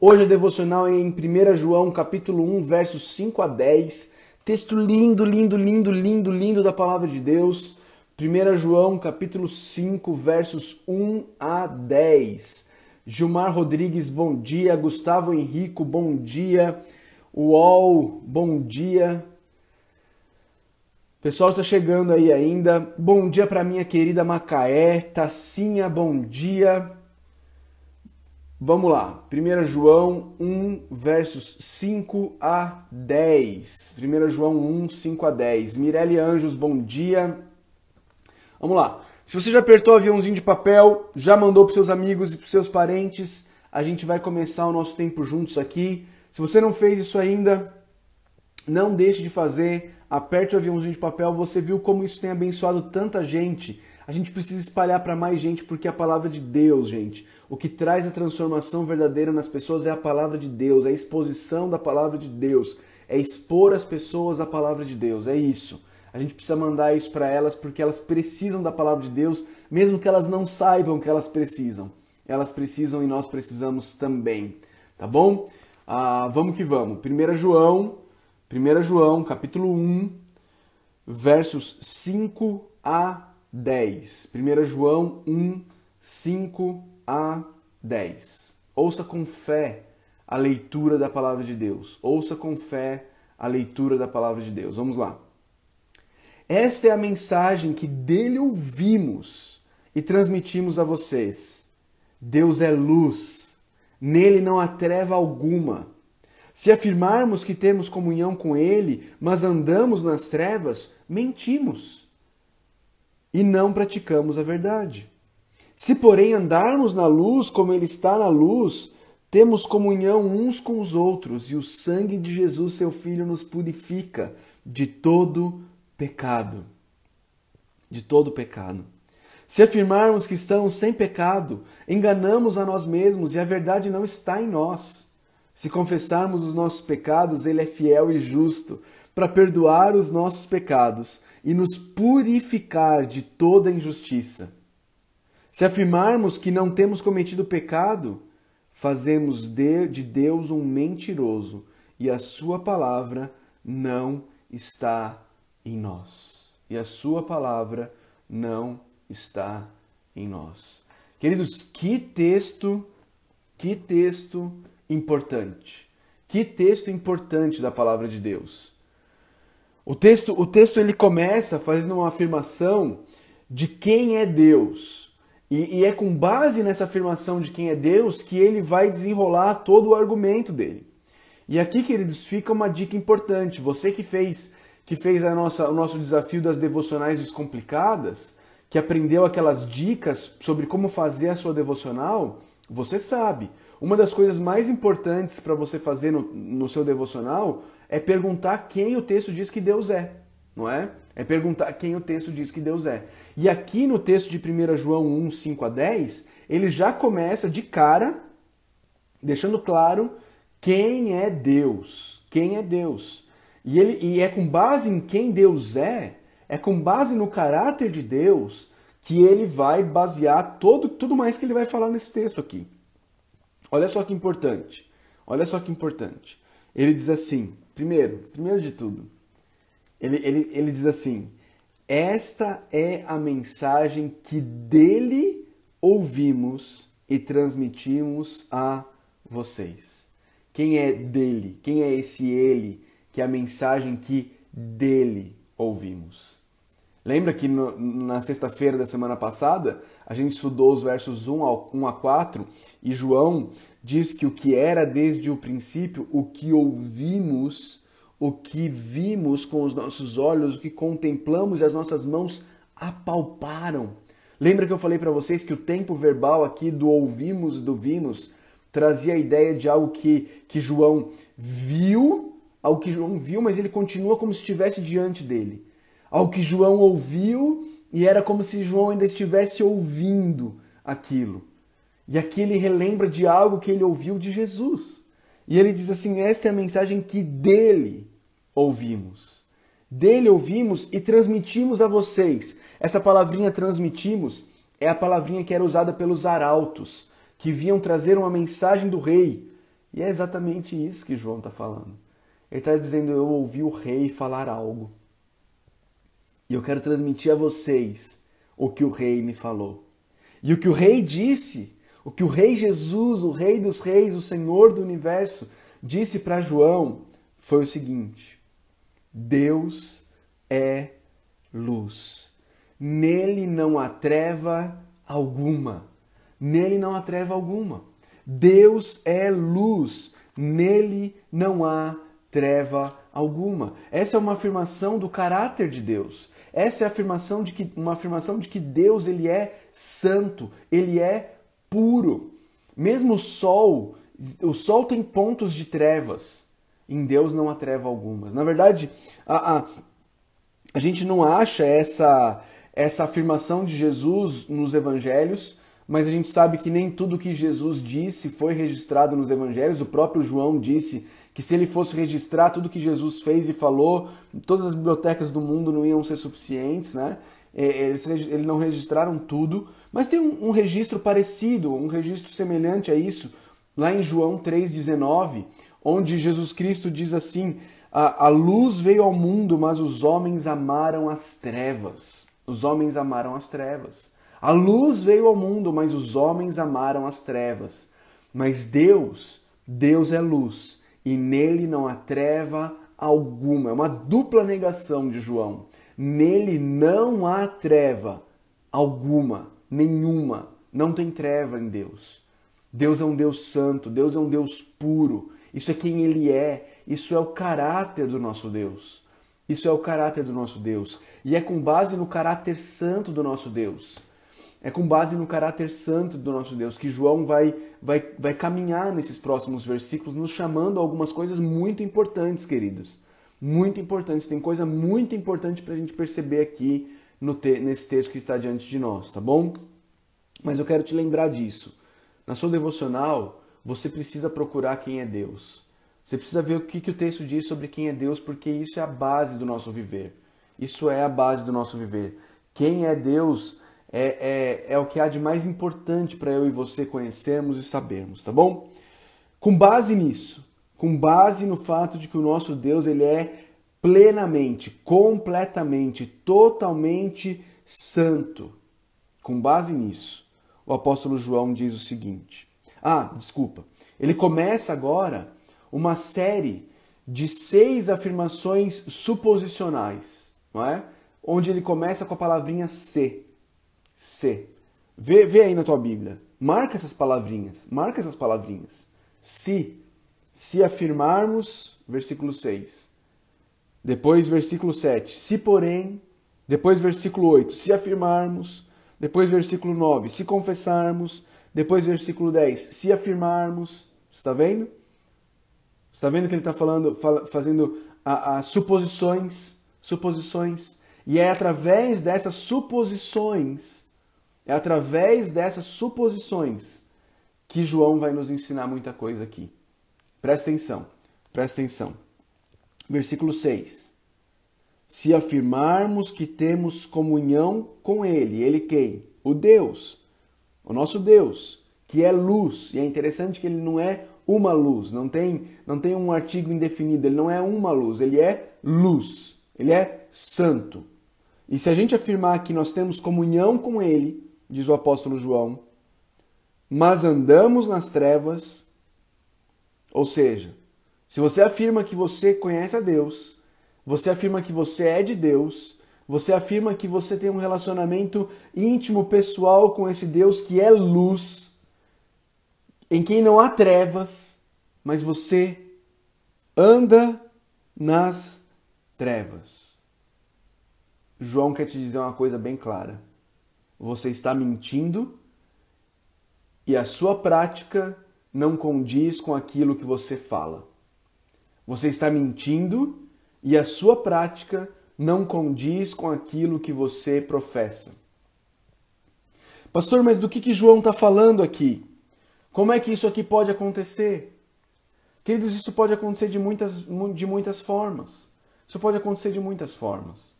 Hoje a devocional é em 1 João, capítulo 1, versos 5 a 10. Texto lindo, lindo, lindo, lindo, lindo da palavra de Deus. 1 João, capítulo 5, versos 1 a 10. Gilmar Rodrigues, bom dia. Gustavo Henrico, bom dia. UOL, bom dia. Pessoal está chegando aí ainda. Bom dia para minha querida Macaé. Tacinha, bom dia. Vamos lá. 1 João 1, versos 5 a 10. 1 João 1, 5 a 10. Mirelle Anjos, bom dia. Vamos lá. Se você já apertou o aviãozinho de papel, já mandou para seus amigos e para seus parentes, a gente vai começar o nosso tempo juntos aqui. Se você não fez isso ainda, não deixe de fazer. Aperte o aviãozinho de papel. Você viu como isso tem abençoado tanta gente. A gente precisa espalhar para mais gente porque é a palavra de Deus, gente. O que traz a transformação verdadeira nas pessoas é a palavra de Deus, é a exposição da palavra de Deus, é expor as pessoas à palavra de Deus. É isso. A gente precisa mandar isso para elas porque elas precisam da palavra de Deus, mesmo que elas não saibam que elas precisam. Elas precisam e nós precisamos também. Tá bom? Ah, vamos que vamos. 1 João, 1 João, capítulo 1, versos 5 a 10. 1 João 1, 5 a 10. Ouça com fé a leitura da palavra de Deus. Ouça com fé a leitura da palavra de Deus. Vamos lá. Esta é a mensagem que dele ouvimos e transmitimos a vocês. Deus é luz, nele não há treva alguma. Se afirmarmos que temos comunhão com ele, mas andamos nas trevas, mentimos e não praticamos a verdade. Se, porém, andarmos na luz como Ele está na luz, temos comunhão uns com os outros, e o sangue de Jesus, seu Filho, nos purifica de todo pecado. De todo pecado. Se afirmarmos que estamos sem pecado, enganamos a nós mesmos e a verdade não está em nós. Se confessarmos os nossos pecados, Ele é fiel e justo para perdoar os nossos pecados e nos purificar de toda injustiça. Se afirmarmos que não temos cometido pecado, fazemos de, de Deus um mentiroso e a Sua palavra não está em nós. E a Sua palavra não está em nós. Queridos, que texto, que texto importante. Que texto importante da palavra de Deus. O texto, o texto ele começa fazendo uma afirmação de quem é Deus. E, e, é com base nessa afirmação de quem é Deus que ele vai desenrolar todo o argumento dele. E aqui, queridos, fica uma dica importante. Você que fez que fez a nossa, o nosso desafio das devocionais descomplicadas, que aprendeu aquelas dicas sobre como fazer a sua devocional, você sabe. Uma das coisas mais importantes para você fazer no, no seu devocional é perguntar quem o texto diz que Deus é, não é? É perguntar quem o texto diz que Deus é. E aqui no texto de 1 João 1, 5 a 10, ele já começa de cara, deixando claro quem é Deus. Quem é Deus. E, ele, e é com base em quem Deus é, é com base no caráter de Deus, que ele vai basear todo, tudo mais que ele vai falar nesse texto aqui. Olha só que importante. Olha só que importante. Ele diz assim: primeiro, primeiro de tudo, ele, ele, ele diz assim: Esta é a mensagem que dele ouvimos e transmitimos a vocês. Quem é dele? Quem é esse ele? Que é a mensagem que dele ouvimos. Lembra que no, na sexta-feira da semana passada a gente estudou os versos 1 a, 1 a 4 e João diz que o que era desde o princípio, o que ouvimos o que vimos com os nossos olhos, o que contemplamos e as nossas mãos apalparam. Lembra que eu falei para vocês que o tempo verbal aqui do ouvimos e do vimos trazia a ideia de algo que, que João viu, algo que João viu, mas ele continua como se estivesse diante dele. Algo que João ouviu e era como se João ainda estivesse ouvindo aquilo. E aqui ele relembra de algo que ele ouviu de Jesus. E ele diz assim: esta é a mensagem que dele ouvimos. Dele ouvimos e transmitimos a vocês. Essa palavrinha transmitimos é a palavrinha que era usada pelos arautos, que vinham trazer uma mensagem do rei E é exatamente isso que João está falando. Ele está dizendo: Eu ouvi o rei falar algo. E eu quero transmitir a vocês o que o rei me falou. E o que o rei disse, o que o rei Jesus, o rei dos reis, o Senhor do universo, disse para João foi o seguinte: Deus é luz. Nele não há treva alguma. Nele não há treva alguma. Deus é luz. Nele não há treva alguma. Essa é uma afirmação do caráter de Deus. Essa é a afirmação de que, uma afirmação de que Deus ele é santo, ele é puro. Mesmo o sol, o sol tem pontos de trevas. Em Deus não há treva alguma. Na verdade, a, a, a gente não acha essa, essa afirmação de Jesus nos evangelhos, mas a gente sabe que nem tudo que Jesus disse foi registrado nos evangelhos. O próprio João disse que se ele fosse registrar tudo que Jesus fez e falou, todas as bibliotecas do mundo não iam ser suficientes, né? Eles, eles não registraram tudo, mas tem um, um registro parecido, um registro semelhante a isso, lá em João 3,19, onde Jesus Cristo diz assim: a, a luz veio ao mundo, mas os homens amaram as trevas. Os homens amaram as trevas. A luz veio ao mundo, mas os homens amaram as trevas. Mas Deus, Deus é luz e nele não há treva alguma. É uma dupla negação de João. Nele não há treva alguma, nenhuma. Não tem treva em Deus. Deus é um Deus santo, Deus é um Deus puro. Isso é quem ele é, isso é o caráter do nosso Deus. Isso é o caráter do nosso Deus. E é com base no caráter santo do nosso Deus é com base no caráter santo do nosso Deus que João vai, vai, vai caminhar nesses próximos versículos, nos chamando a algumas coisas muito importantes, queridos. Muito importantes. Tem coisa muito importante para a gente perceber aqui no te nesse texto que está diante de nós, tá bom? Mas eu quero te lembrar disso. Na sua devocional, você precisa procurar quem é Deus. Você precisa ver o que, que o texto diz sobre quem é Deus, porque isso é a base do nosso viver. Isso é a base do nosso viver. Quem é Deus é, é, é o que há de mais importante para eu e você conhecermos e sabermos, tá bom? Com base nisso, com base no fato de que o nosso Deus ele é plenamente, completamente, totalmente santo. Com base nisso, o apóstolo João diz o seguinte: Ah, desculpa. Ele começa agora uma série de seis afirmações suposicionais, não é? Onde ele começa com a palavrinha se. Se. Vê, vê aí na tua Bíblia. Marca essas palavrinhas. Marca essas palavrinhas. Se. Se afirmarmos, versículo 6. Depois, versículo 7. Se, porém. Depois, versículo 8. Se afirmarmos. Depois, versículo 9. Se confessarmos. Depois, versículo 10. Se afirmarmos. Está vendo? Está vendo que ele está falando, fazendo a, a suposições, suposições, e é através dessas suposições é através dessas suposições que João vai nos ensinar muita coisa aqui. Presta atenção, presta atenção. Versículo 6. Se afirmarmos que temos comunhão com Ele, Ele quem? O Deus, o nosso Deus, que é luz. E é interessante que Ele não é uma luz, não tem, não tem um artigo indefinido, Ele não é uma luz, Ele é luz, Ele é santo. E se a gente afirmar que nós temos comunhão com Ele, diz o apóstolo João, mas andamos nas trevas. Ou seja, se você afirma que você conhece a Deus, você afirma que você é de Deus, você afirma que você tem um relacionamento íntimo, pessoal com esse Deus que é luz, em quem não há trevas, mas você anda nas trevas. João quer te dizer uma coisa bem clara você está mentindo e a sua prática não condiz com aquilo que você fala. Você está mentindo e a sua prática não condiz com aquilo que você professa. Pastor, mas do que, que João está falando aqui? Como é que isso aqui pode acontecer? Queridos, isso pode acontecer de muitas, de muitas formas. Isso pode acontecer de muitas formas.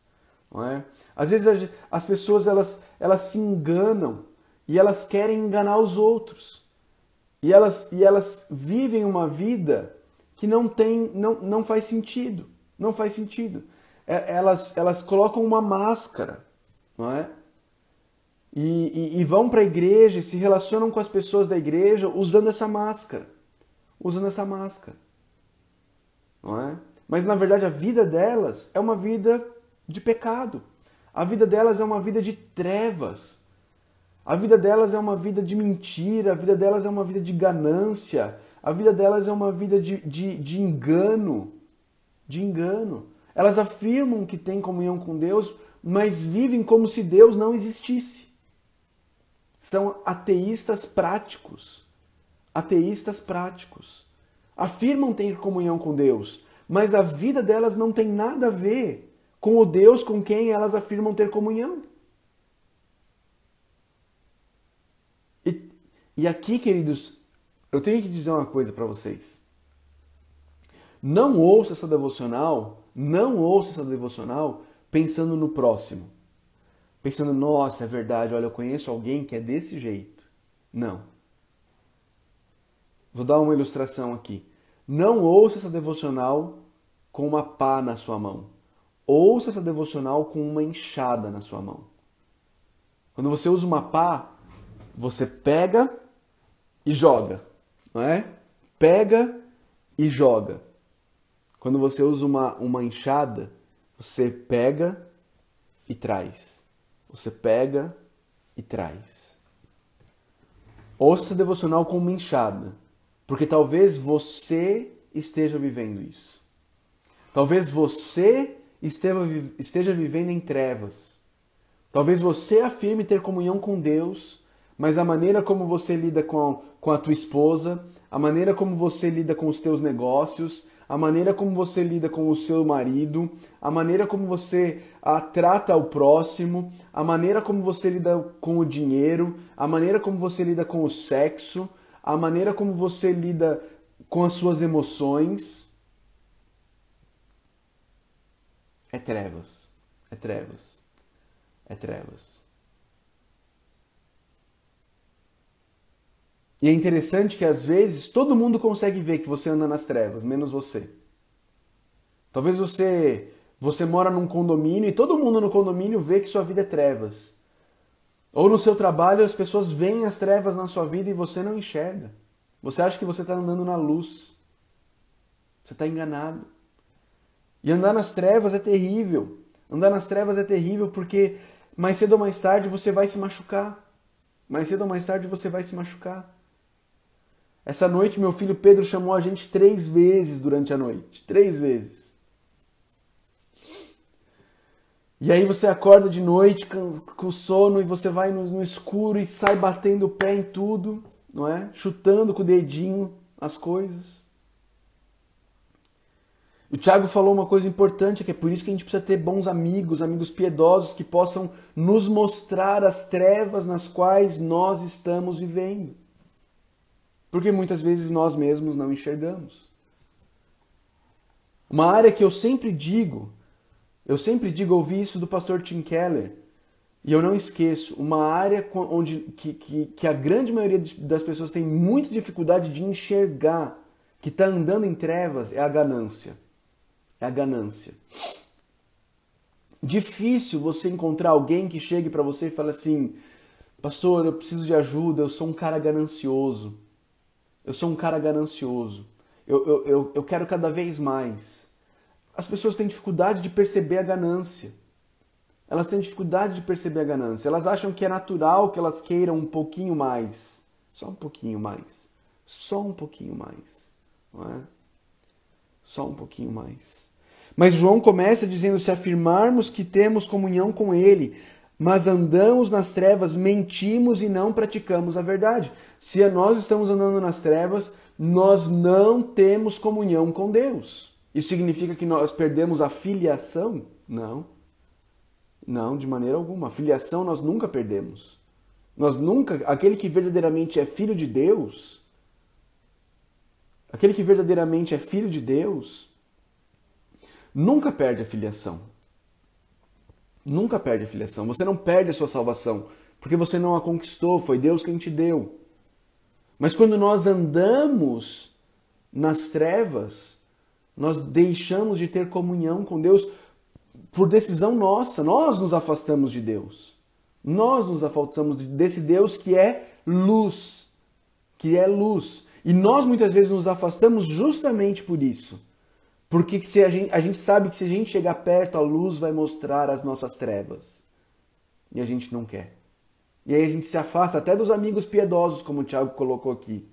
Não é? Às vezes as pessoas elas, elas se enganam e elas querem enganar os outros. E elas, e elas vivem uma vida que não tem, não, não faz sentido. Não faz sentido. É, elas, elas colocam uma máscara, não é? E, e, e vão para a igreja e se relacionam com as pessoas da igreja usando essa máscara. Usando essa máscara. Não é? Mas na verdade a vida delas é uma vida de pecado. A vida delas é uma vida de trevas. A vida delas é uma vida de mentira, a vida delas é uma vida de ganância, a vida delas é uma vida de, de, de engano. De engano. Elas afirmam que têm comunhão com Deus, mas vivem como se Deus não existisse. São ateístas práticos. Ateístas práticos. Afirmam ter comunhão com Deus, mas a vida delas não tem nada a ver com o Deus com quem elas afirmam ter comunhão. E, aqui, queridos, eu tenho que dizer uma coisa para vocês. Não ouça essa devocional, não ouça essa devocional pensando no próximo. Pensando, nossa, é verdade, olha, eu conheço alguém que é desse jeito. Não. Vou dar uma ilustração aqui. Não ouça essa devocional com uma pá na sua mão. Ouça essa devocional com uma enxada na sua mão. Quando você usa uma pá, você pega e joga, não é? Pega e joga. Quando você usa uma, uma enxada, você pega e traz. Você pega e traz. Ouça devocional com uma enxada porque talvez você esteja vivendo isso. Talvez você esteja vivendo em trevas. Talvez você afirme ter comunhão com Deus, mas a maneira como você lida com, com a tua esposa, a maneira como você lida com os teus negócios, a maneira como você lida com o seu marido, a maneira como você a, trata o próximo, a maneira como você lida com o dinheiro, a maneira como você lida com o sexo, a maneira como você lida com as suas emoções é trevas. É trevas. É trevas. E é interessante que às vezes todo mundo consegue ver que você anda nas trevas, menos você. Talvez você você mora num condomínio e todo mundo no condomínio vê que sua vida é trevas. Ou no seu trabalho as pessoas veem as trevas na sua vida e você não enxerga. Você acha que você está andando na luz. Você está enganado. E andar nas trevas é terrível. Andar nas trevas é terrível porque mais cedo ou mais tarde você vai se machucar. Mais cedo ou mais tarde você vai se machucar. Essa noite meu filho Pedro chamou a gente três vezes durante a noite. Três vezes. E aí você acorda de noite com sono e você vai no, escuro e sai batendo o pé em tudo, não é? Chutando com o dedinho as coisas. O Tiago falou uma coisa importante, que é por isso que a gente precisa ter bons amigos, amigos piedosos que possam nos mostrar as trevas nas quais nós estamos vivendo. Porque muitas vezes nós mesmos não enxergamos. Uma área que eu sempre digo eu sempre digo, ouvi isso do pastor Tim Keller, e eu não esqueço, uma área onde que, que, que a grande maioria das pessoas tem muita dificuldade de enxergar que está andando em trevas é a ganância. É a ganância. Difícil você encontrar alguém que chegue para você e fale assim: Pastor, eu preciso de ajuda, eu sou um cara ganancioso. Eu sou um cara ganancioso. Eu, eu, eu, eu quero cada vez mais as pessoas têm dificuldade de perceber a ganância. Elas têm dificuldade de perceber a ganância. Elas acham que é natural que elas queiram um pouquinho mais. Só um pouquinho mais. Só um pouquinho mais. Não é? Só um pouquinho mais. Mas João começa dizendo: se afirmarmos que temos comunhão com Ele, mas andamos nas trevas, mentimos e não praticamos a verdade. Se nós estamos andando nas trevas, nós não temos comunhão com Deus. Isso significa que nós perdemos a filiação? Não. Não, de maneira alguma. A filiação nós nunca perdemos. Nós nunca, aquele que verdadeiramente é filho de Deus, aquele que verdadeiramente é filho de Deus, nunca perde a filiação. Nunca perde a filiação. Você não perde a sua salvação, porque você não a conquistou, foi Deus quem te deu. Mas quando nós andamos nas trevas, nós deixamos de ter comunhão com Deus por decisão nossa. Nós nos afastamos de Deus. Nós nos afastamos desse Deus que é luz, que é luz. E nós muitas vezes nos afastamos justamente por isso. Porque se a, gente, a gente sabe que se a gente chegar perto, a luz vai mostrar as nossas trevas. E a gente não quer. E aí a gente se afasta até dos amigos piedosos, como o Tiago colocou aqui.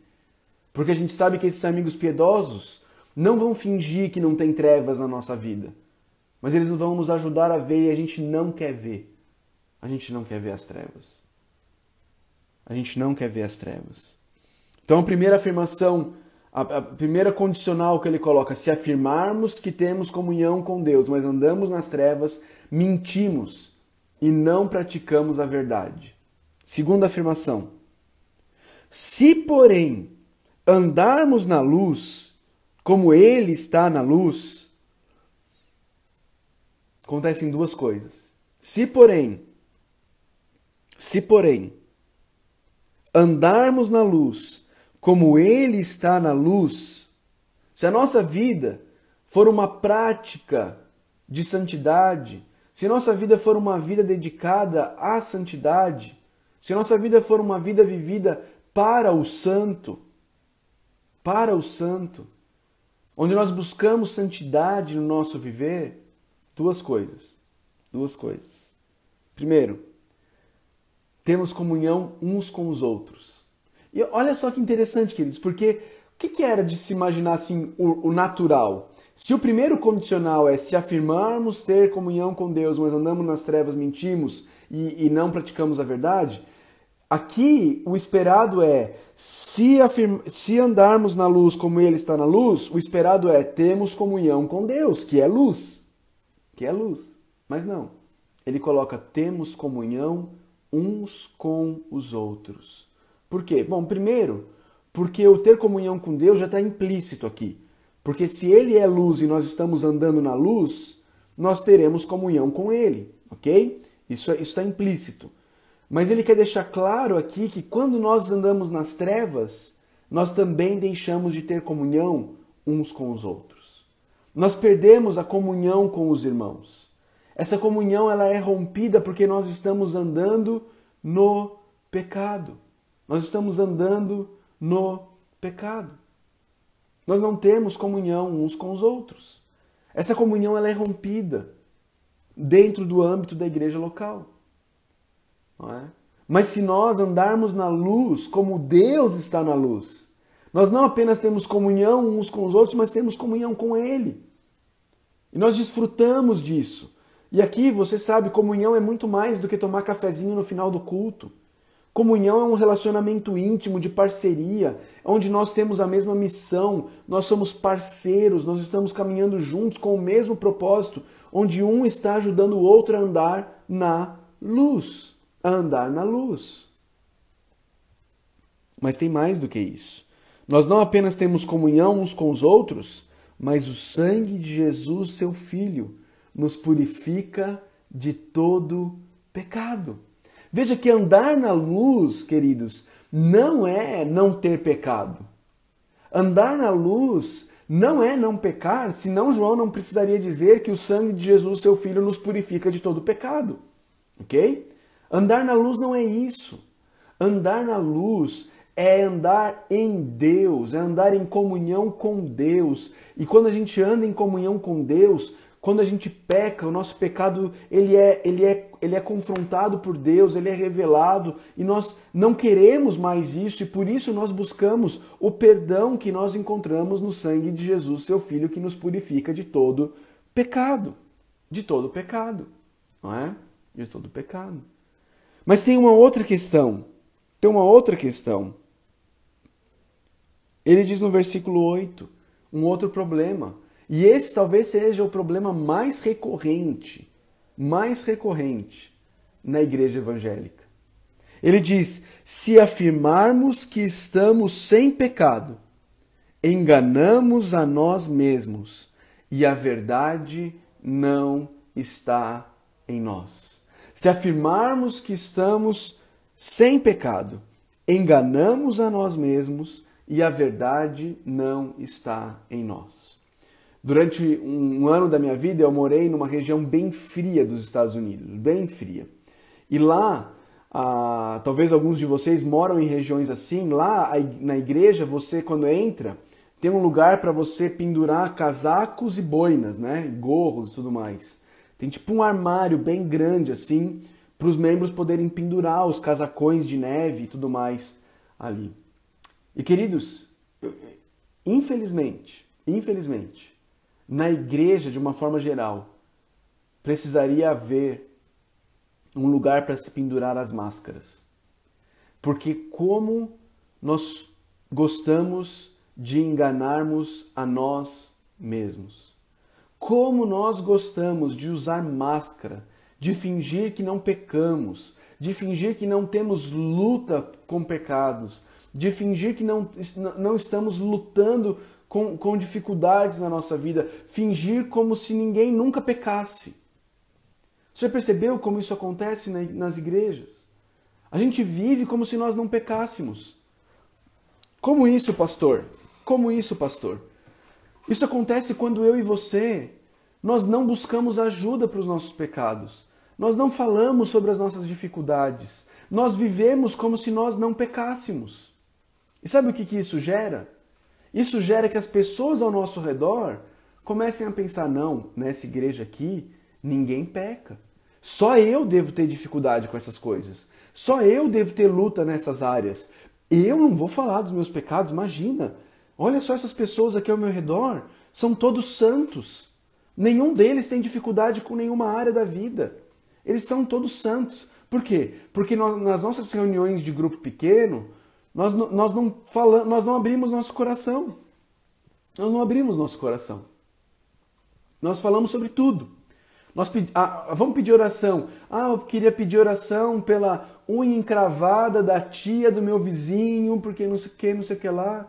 Porque a gente sabe que esses amigos piedosos não vão fingir que não tem trevas na nossa vida. Mas eles vão nos ajudar a ver e a gente não quer ver. A gente não quer ver as trevas. A gente não quer ver as trevas. Então a primeira afirmação, a, primeira condicional que ele coloca, se afirmarmos que temos comunhão com Deus, mas andamos nas trevas, mentimos e não praticamos a verdade. Segunda afirmação: se, porém, andarmos na luz, como Ele está na luz, acontecem duas coisas. Se, porém, se, porém, andarmos na luz, como Ele está na luz, se a nossa vida for uma prática de santidade, se nossa vida for uma vida dedicada à santidade, se nossa vida for uma vida vivida para o santo, para o santo, onde nós buscamos santidade no nosso viver, duas coisas. Duas coisas. Primeiro, temos comunhão uns com os outros. E olha só que interessante, queridos, porque o que, que era de se imaginar assim o, o natural? Se o primeiro condicional é se afirmarmos ter comunhão com Deus, mas andamos nas trevas, mentimos e, e não praticamos a verdade, Aqui o esperado é, se, se andarmos na luz como ele está na luz, o esperado é temos comunhão com Deus, que é luz. Que é luz. Mas não. Ele coloca temos comunhão uns com os outros. Por quê? Bom, primeiro, porque o ter comunhão com Deus já está implícito aqui. Porque se ele é luz e nós estamos andando na luz, nós teremos comunhão com ele, ok? Isso é, está implícito. Mas ele quer deixar claro aqui que quando nós andamos nas trevas, nós também deixamos de ter comunhão uns com os outros. Nós perdemos a comunhão com os irmãos. Essa comunhão ela é rompida porque nós estamos andando no pecado. Nós estamos andando no pecado. Nós não temos comunhão uns com os outros. Essa comunhão ela é rompida dentro do âmbito da igreja local. É? Mas se nós andarmos na luz como Deus está na luz, nós não apenas temos comunhão uns com os outros, mas temos comunhão com Ele. E nós desfrutamos disso. E aqui, você sabe, comunhão é muito mais do que tomar cafezinho no final do culto. Comunhão é um relacionamento íntimo de parceria, onde nós temos a mesma missão, nós somos parceiros, nós estamos caminhando juntos com o mesmo propósito, onde um está ajudando o outro a andar na luz a andar na luz. Mas tem mais do que isso. Nós não apenas temos comunhão uns com os outros, mas o sangue de Jesus, seu Filho, nos purifica de todo pecado. Veja que andar na luz, queridos, não é não ter pecado. Andar na luz não é não pecar, senão João não precisaria dizer que o sangue de Jesus, seu Filho, nos purifica de todo pecado. Ok? Andar na luz não é isso. Andar na luz é andar em Deus, é andar em comunhão com Deus. E quando a gente anda em comunhão com Deus, quando a gente peca, o nosso pecado ele é, ele é, ele é confrontado por Deus, ele é revelado e nós não queremos mais isso e por isso nós buscamos o perdão que nós encontramos no sangue de Jesus, seu Filho, que nos purifica de todo pecado, de todo pecado, não é? De todo pecado. Mas tem uma outra questão. Tem uma outra questão. Ele diz no versículo 8 um outro problema. E esse talvez seja o problema mais recorrente, mais recorrente na igreja evangélica. Ele diz: se afirmarmos que estamos sem pecado, enganamos a nós mesmos e a verdade não está em nós. Se afirmarmos que estamos sem pecado, enganamos a nós mesmos e a verdade não está em nós. Durante um ano da minha vida, eu morei numa região bem fria dos Estados Unidos, bem fria. E lá, ah, talvez alguns de vocês moram em regiões assim, lá na igreja, você quando entra, tem um lugar para você pendurar casacos e boinas, né? Gorros e tudo mais. Tem tipo um armário bem grande assim, para os membros poderem pendurar os casacões de neve e tudo mais ali. E queridos, infelizmente, infelizmente, na igreja de uma forma geral, precisaria haver um lugar para se pendurar as máscaras. Porque como nós gostamos de enganarmos a nós mesmos. Como nós gostamos de usar máscara, de fingir que não pecamos, de fingir que não temos luta com pecados, de fingir que não, não estamos lutando com, com dificuldades na nossa vida, fingir como se ninguém nunca pecasse. Você percebeu como isso acontece nas igrejas? A gente vive como se nós não pecássemos. Como isso, pastor? Como isso, pastor? Isso acontece quando eu e você nós não buscamos ajuda para os nossos pecados. Nós não falamos sobre as nossas dificuldades. Nós vivemos como se nós não pecássemos. E sabe o que, que isso gera? Isso gera que as pessoas ao nosso redor comecem a pensar: não, nessa igreja aqui, ninguém peca. Só eu devo ter dificuldade com essas coisas. Só eu devo ter luta nessas áreas. Eu não vou falar dos meus pecados, imagina. Olha só essas pessoas aqui ao meu redor, são todos santos. Nenhum deles tem dificuldade com nenhuma área da vida. Eles são todos santos. Por quê? Porque nas nossas reuniões de grupo pequeno, nós, nós, não falamos, nós não abrimos nosso coração. Nós não abrimos nosso coração. Nós falamos sobre tudo. Nós pedi, ah, vamos pedir oração. Ah, eu queria pedir oração pela unha encravada da tia do meu vizinho, porque não sei o que, não sei o que lá.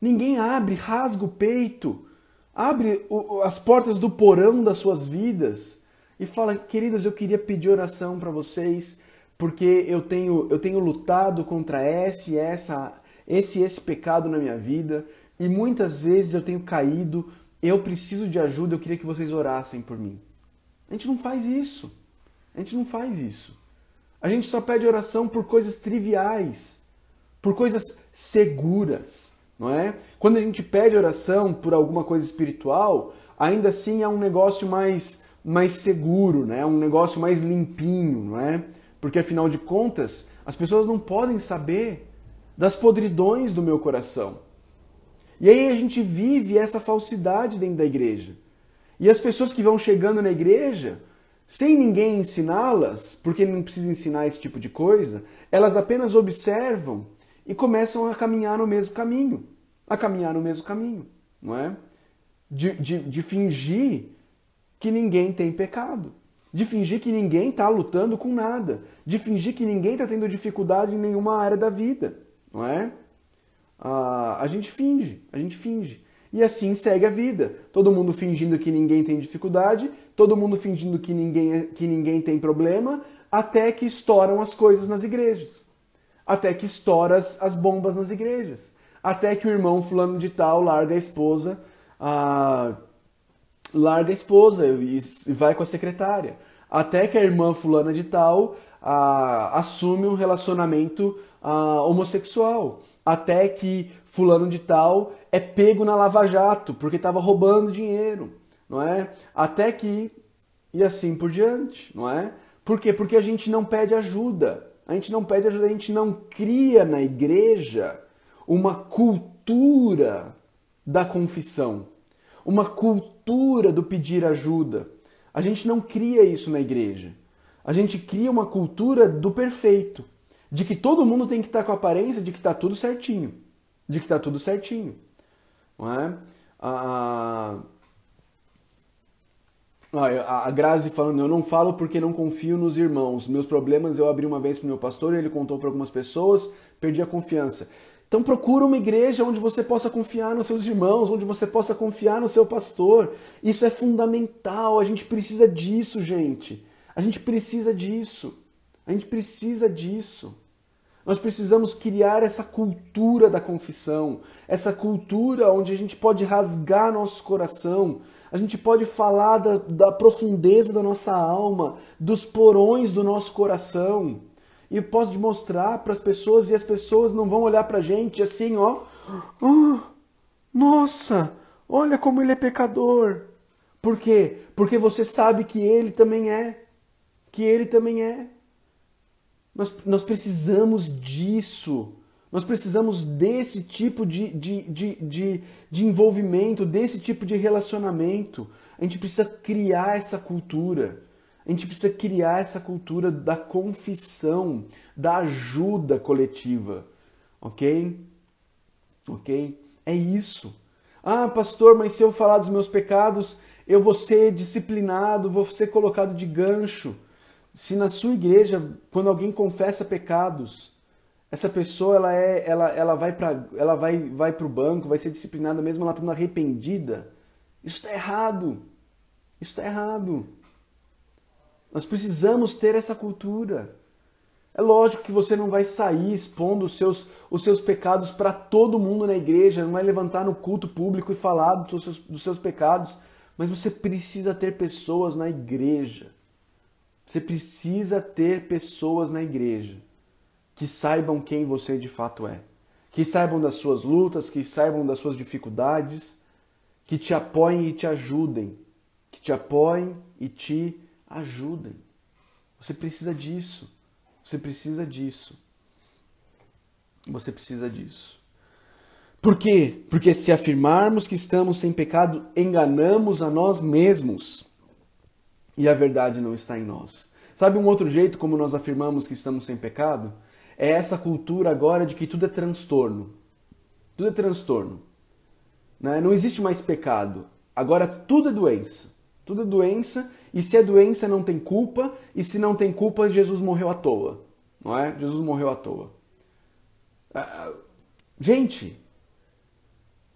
Ninguém abre, rasga o peito, abre as portas do porão das suas vidas e fala: queridos, eu queria pedir oração para vocês, porque eu tenho, eu tenho lutado contra esse, essa, esse esse pecado na minha vida e muitas vezes eu tenho caído, eu preciso de ajuda, eu queria que vocês orassem por mim. A gente não faz isso. A gente não faz isso. A gente só pede oração por coisas triviais, por coisas seguras, não é? Quando a gente pede oração por alguma coisa espiritual, ainda assim é um negócio mais mais seguro, né? Um negócio mais limpinho, não é? Porque afinal de contas, as pessoas não podem saber das podridões do meu coração. E aí a gente vive essa falsidade dentro da igreja. E as pessoas que vão chegando na igreja, sem ninguém ensiná-las, porque não precisa ensinar esse tipo de coisa, elas apenas observam e começam a caminhar no mesmo caminho. A caminhar no mesmo caminho, não é? De, de, de fingir que ninguém tem pecado. De fingir que ninguém está lutando com nada. De fingir que ninguém está tendo dificuldade em nenhuma área da vida, não é? Ah, a gente finge, a gente finge. E assim segue a vida. Todo mundo fingindo que ninguém tem dificuldade, todo mundo fingindo que ninguém, que ninguém tem problema, até que estouram as coisas nas igrejas. Até que estouram as, as bombas nas igrejas. Até que o irmão fulano de tal larga a esposa, ah, larga a esposa e, e vai com a secretária. Até que a irmã fulana de tal assume um relacionamento homossexual. Até que fulano de tal é pego na Lava Jato porque estava roubando dinheiro, não é? Até que e assim por diante, não é? Por quê? Porque a gente não pede ajuda. A gente não pede ajuda, a gente não cria na igreja uma cultura da confissão, uma cultura do pedir ajuda. A gente não cria isso na igreja. A gente cria uma cultura do perfeito, de que todo mundo tem que estar com a aparência de que está tudo certinho, de que está tudo certinho. Não é? A, a, Grazi falando, eu não falo porque não confio nos irmãos. Meus problemas eu abri uma vez para o meu pastor, ele contou para algumas pessoas, perdi a confiança. Então procura uma igreja onde você possa confiar nos seus irmãos, onde você possa confiar no seu pastor. Isso é fundamental, a gente precisa disso, gente. A gente precisa disso. A gente precisa disso. Nós precisamos criar essa cultura da confissão, essa cultura onde a gente pode rasgar nosso coração, a gente pode falar da, da profundeza da nossa alma, dos porões do nosso coração. E posso mostrar para as pessoas e as pessoas não vão olhar para a gente assim, ó. Oh, nossa, olha como ele é pecador. Por quê? Porque você sabe que ele também é. Que ele também é. Nós, nós precisamos disso. Nós precisamos desse tipo de, de, de, de, de envolvimento, desse tipo de relacionamento. A gente precisa criar essa cultura. A gente precisa criar essa cultura da confissão, da ajuda coletiva. Ok? Ok? É isso. Ah, pastor, mas se eu falar dos meus pecados, eu vou ser disciplinado, vou ser colocado de gancho. Se na sua igreja, quando alguém confessa pecados, essa pessoa ela é ela, ela vai para ela vai vai para o banco vai ser disciplinada mesmo ela estando arrependida isso está errado isso está errado nós precisamos ter essa cultura. É lógico que você não vai sair expondo os seus os seus pecados para todo mundo na igreja não vai levantar no culto público e falar dos seus, dos seus pecados mas você precisa ter pessoas na igreja. Você precisa ter pessoas na igreja que saibam quem você de fato é, que saibam das suas lutas, que saibam das suas dificuldades, que te apoiem e te ajudem, que te apoiem e te ajudem. Você precisa disso. Você precisa disso. Você precisa disso. Por quê? Porque se afirmarmos que estamos sem pecado, enganamos a nós mesmos. E a verdade não está em nós. Sabe um outro jeito como nós afirmamos que estamos sem pecado? é essa cultura agora de que tudo é transtorno. Tudo é transtorno. Né? Não existe mais pecado. Agora tudo é doença. Tudo é doença, e se é doença não tem culpa, e se não tem culpa, Jesus morreu à toa. Não é? Jesus morreu à toa. Ah, gente,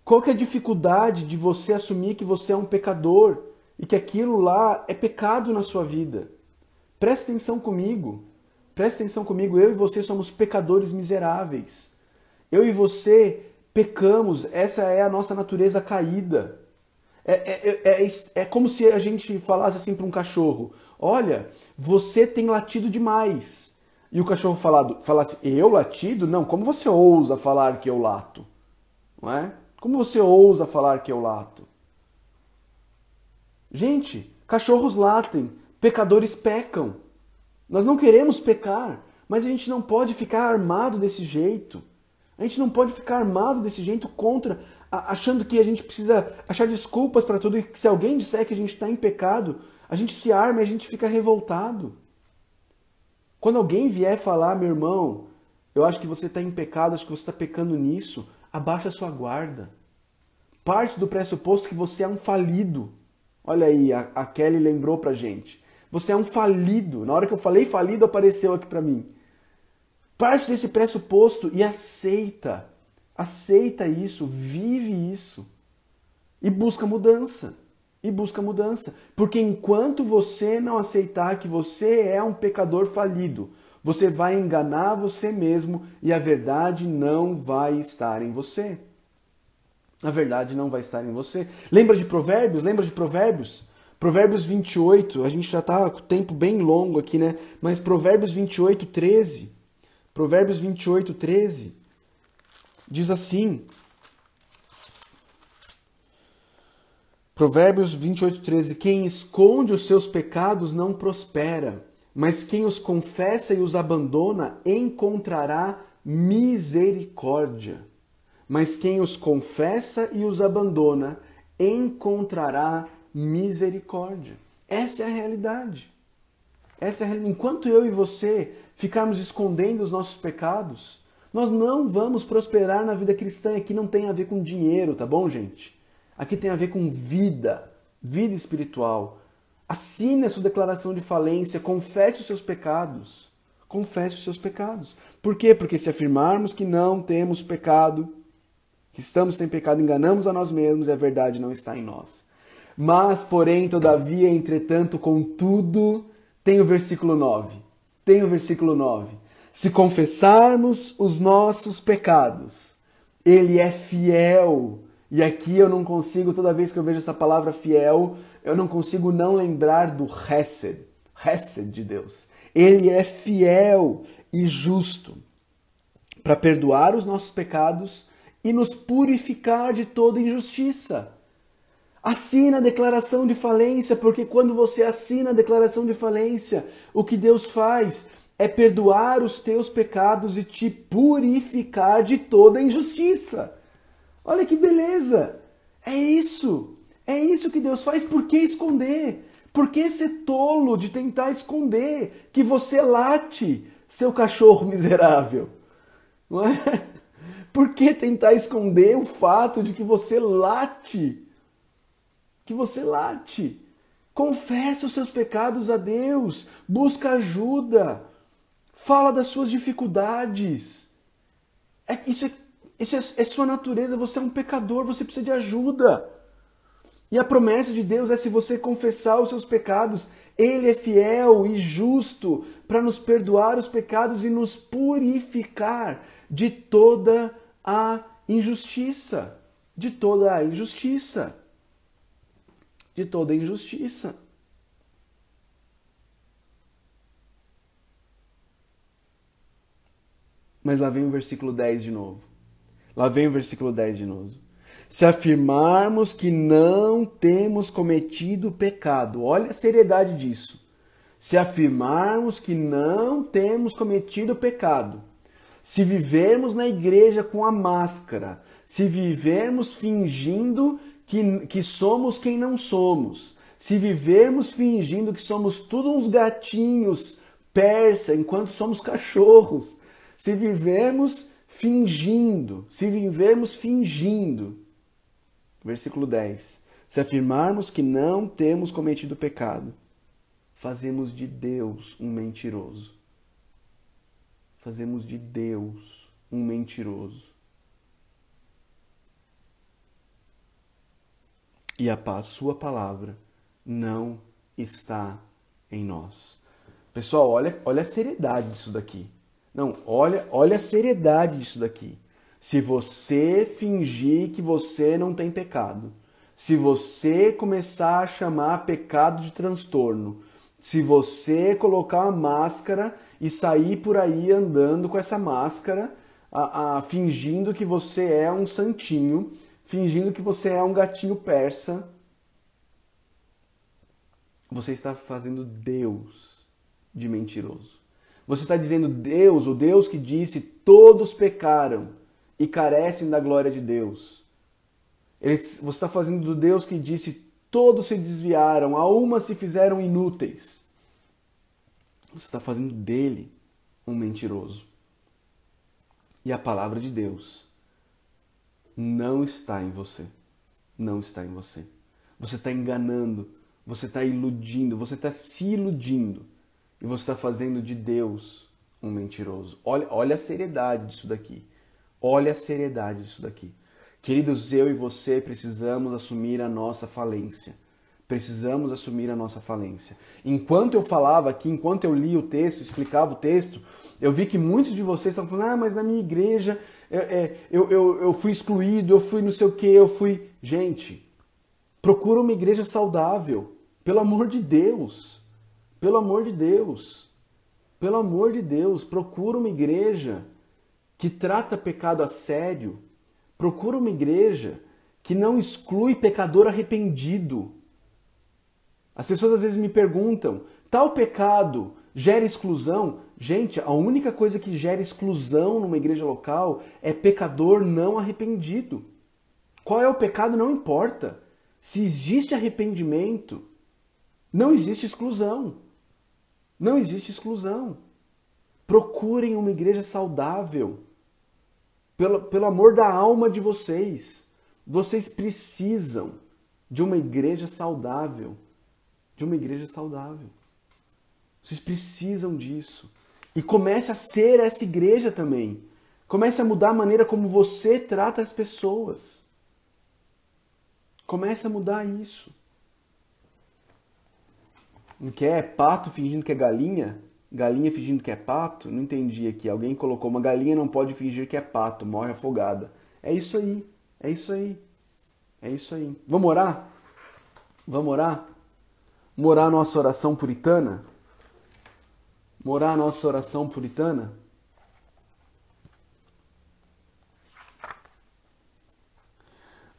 qual que é a dificuldade de você assumir que você é um pecador e que aquilo lá é pecado na sua vida? Presta atenção comigo. Presta atenção comigo, eu e você somos pecadores miseráveis. Eu e você pecamos, essa é a nossa natureza caída. É, é, é, é, é como se a gente falasse assim para um cachorro: Olha, você tem latido demais. E o cachorro falado, falasse: Eu latido? Não, como você ousa falar que eu lato? Não é? Como você ousa falar que eu lato? Gente, cachorros latem, pecadores pecam. Nós não queremos pecar, mas a gente não pode ficar armado desse jeito. A gente não pode ficar armado desse jeito contra, achando que a gente precisa achar desculpas para tudo e que se alguém disser que a gente está em pecado, a gente se arma e a gente fica revoltado. Quando alguém vier falar, meu irmão, eu acho que você está em pecado, acho que você está pecando nisso, abaixa a sua guarda. Parte do pressuposto que você é um falido. Olha aí, a, a Kelly lembrou pra gente. Você é um falido. Na hora que eu falei falido, apareceu aqui para mim. Parte desse pressuposto e aceita. Aceita isso, vive isso. E busca mudança. E busca mudança. Porque enquanto você não aceitar que você é um pecador falido, você vai enganar você mesmo e a verdade não vai estar em você. A verdade não vai estar em você. Lembra de Provérbios? Lembra de Provérbios? Provérbios 28, a gente já está com o tempo bem longo aqui, né? Mas Provérbios 28, 13. Provérbios 28, 13. Diz assim. Provérbios 28, 13. Quem esconde os seus pecados não prospera, mas quem os confessa e os abandona encontrará misericórdia. Mas quem os confessa e os abandona encontrará misericórdia. Essa é a realidade. Essa é a. Enquanto eu e você ficarmos escondendo os nossos pecados, nós não vamos prosperar na vida cristã. Aqui não tem a ver com dinheiro, tá bom, gente? Aqui tem a ver com vida, vida espiritual. Assine a sua declaração de falência, confesse os seus pecados. Confesse os seus pecados. Por quê? Porque se afirmarmos que não temos pecado, que estamos sem pecado, enganamos a nós mesmos e a verdade não está em nós. Mas, porém, todavia, entretanto, contudo, tem o versículo 9. Tem o versículo 9. Se confessarmos os nossos pecados, Ele é fiel. E aqui eu não consigo, toda vez que eu vejo essa palavra fiel, eu não consigo não lembrar do Hesed, Hesed de Deus. Ele é fiel e justo para perdoar os nossos pecados e nos purificar de toda injustiça. Assina a declaração de falência, porque quando você assina a declaração de falência, o que Deus faz é perdoar os teus pecados e te purificar de toda injustiça. Olha que beleza! É isso! É isso que Deus faz. Por que esconder? Por que ser tolo de tentar esconder que você late, seu cachorro miserável? Não é? Por que tentar esconder o fato de que você late? Que você late. Confessa os seus pecados a Deus, busca ajuda, fala das suas dificuldades. É, isso é, isso é, é sua natureza, você é um pecador, você precisa de ajuda. E a promessa de Deus é se você confessar os seus pecados, Ele é fiel e justo para nos perdoar os pecados e nos purificar de toda a injustiça. De toda a injustiça. De toda a injustiça. Mas lá vem o versículo 10 de novo. Lá vem o versículo 10 de novo. Se afirmarmos que não temos cometido pecado, olha a seriedade disso. Se afirmarmos que não temos cometido pecado, se vivermos na igreja com a máscara, se vivermos fingindo que, que somos quem não somos, se vivermos fingindo que somos tudo uns gatinhos persa enquanto somos cachorros, se vivemos fingindo, se vivermos fingindo. Versículo 10. Se afirmarmos que não temos cometido pecado, fazemos de Deus um mentiroso fazemos de Deus um mentiroso. E a sua palavra não está em nós. Pessoal, olha, olha a seriedade disso daqui. Não, olha, olha a seriedade disso daqui. Se você fingir que você não tem pecado, se você começar a chamar pecado de transtorno, se você colocar uma máscara e sair por aí andando com essa máscara, a, a, fingindo que você é um santinho, fingindo que você é um gatinho persa, você está fazendo Deus de mentiroso. Você está dizendo Deus, o Deus que disse: todos pecaram e carecem da glória de Deus. Você está fazendo do Deus que disse: todos se desviaram, a uma se fizeram inúteis. Você está fazendo dele um mentiroso. E a palavra de Deus não está em você. Não está em você. Você está enganando, você está iludindo, você está se iludindo. E você está fazendo de Deus um mentiroso. Olha, olha a seriedade disso daqui. Olha a seriedade disso daqui. Queridos, eu e você precisamos assumir a nossa falência precisamos assumir a nossa falência. Enquanto eu falava aqui, enquanto eu li o texto, explicava o texto, eu vi que muitos de vocês estavam falando, ah, mas na minha igreja é, é, eu, eu, eu fui excluído, eu fui não sei o que, eu fui. Gente, procura uma igreja saudável, pelo amor de Deus. Pelo amor de Deus. Pelo amor de Deus, procura uma igreja que trata pecado a sério. Procura uma igreja que não exclui pecador arrependido. As pessoas às vezes me perguntam: tal pecado gera exclusão? Gente, a única coisa que gera exclusão numa igreja local é pecador não arrependido. Qual é o pecado não importa. Se existe arrependimento, não existe exclusão. Não existe exclusão. Procurem uma igreja saudável. Pelo, pelo amor da alma de vocês. Vocês precisam de uma igreja saudável de uma igreja saudável. Vocês precisam disso. E comece a ser essa igreja também. Comece a mudar a maneira como você trata as pessoas. Comece a mudar isso. Não quer pato fingindo que é galinha? Galinha fingindo que é pato? Não entendi aqui. Alguém colocou uma galinha não pode fingir que é pato, morre afogada. É isso aí. É isso aí. É isso aí. Vamos orar? Vamos orar? Morar a nossa oração puritana? Morar a nossa oração puritana?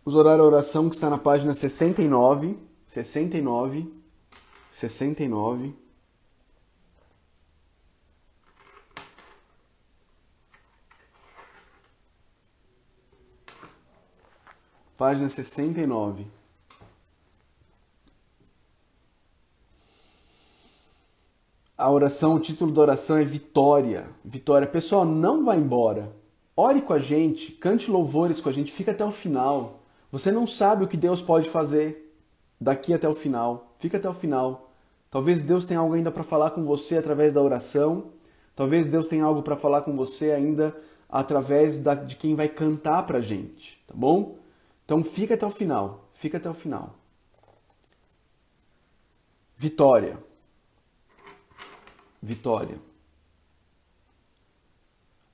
Vamos orar a oração que está na página 69. 69. 69. Página 69. A oração, o título da oração é Vitória. Vitória. Pessoal, não vá embora. Ore com a gente, cante louvores com a gente, fica até o final. Você não sabe o que Deus pode fazer daqui até o final. Fica até o final. Talvez Deus tenha algo ainda para falar com você através da oração. Talvez Deus tenha algo para falar com você ainda através da, de quem vai cantar para gente, tá bom? Então fica até o final. Fica até o final. Vitória. Vitória.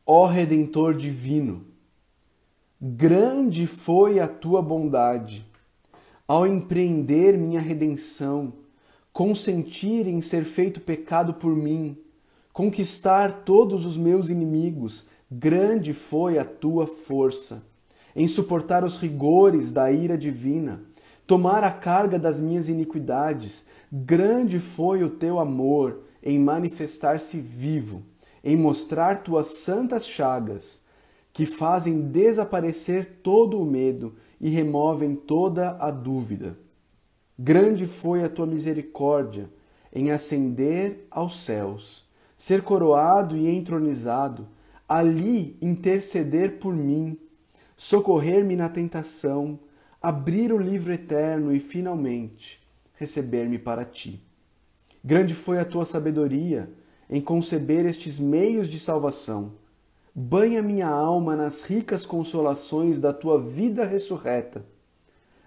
Ó Redentor divino, grande foi a tua bondade ao empreender minha redenção, consentir em ser feito pecado por mim, conquistar todos os meus inimigos, grande foi a tua força. Em suportar os rigores da ira divina, tomar a carga das minhas iniquidades, grande foi o teu amor em manifestar-se vivo, em mostrar tuas santas chagas, que fazem desaparecer todo o medo e removem toda a dúvida. Grande foi a tua misericórdia em ascender aos céus, ser coroado e entronizado, ali interceder por mim, socorrer-me na tentação, abrir o livro eterno e finalmente receber-me para ti. Grande foi a tua sabedoria em conceber estes meios de salvação. Banha minha alma nas ricas consolações da tua vida ressurreta.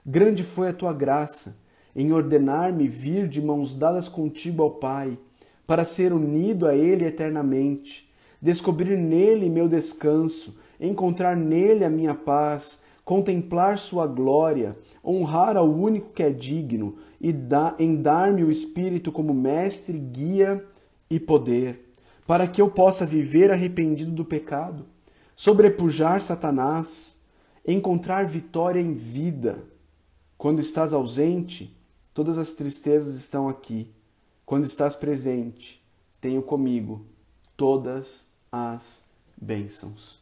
Grande foi a tua graça em ordenar-me vir de mãos dadas contigo ao Pai, para ser unido a Ele eternamente, descobrir nele meu descanso, encontrar nele a minha paz, contemplar sua glória, honrar ao único que é digno e em dar-me o Espírito como mestre, guia e poder, para que eu possa viver arrependido do pecado, sobrepujar Satanás, encontrar vitória em vida. Quando estás ausente, todas as tristezas estão aqui. Quando estás presente, tenho comigo todas as bênçãos.